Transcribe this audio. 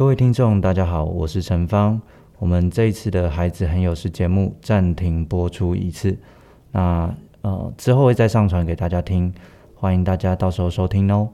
各位听众大家好我是陈芳。我们这一次的孩子很有事节目暂停播出一次。那呃之后会再上传给大家听欢迎大家到时候收听哦。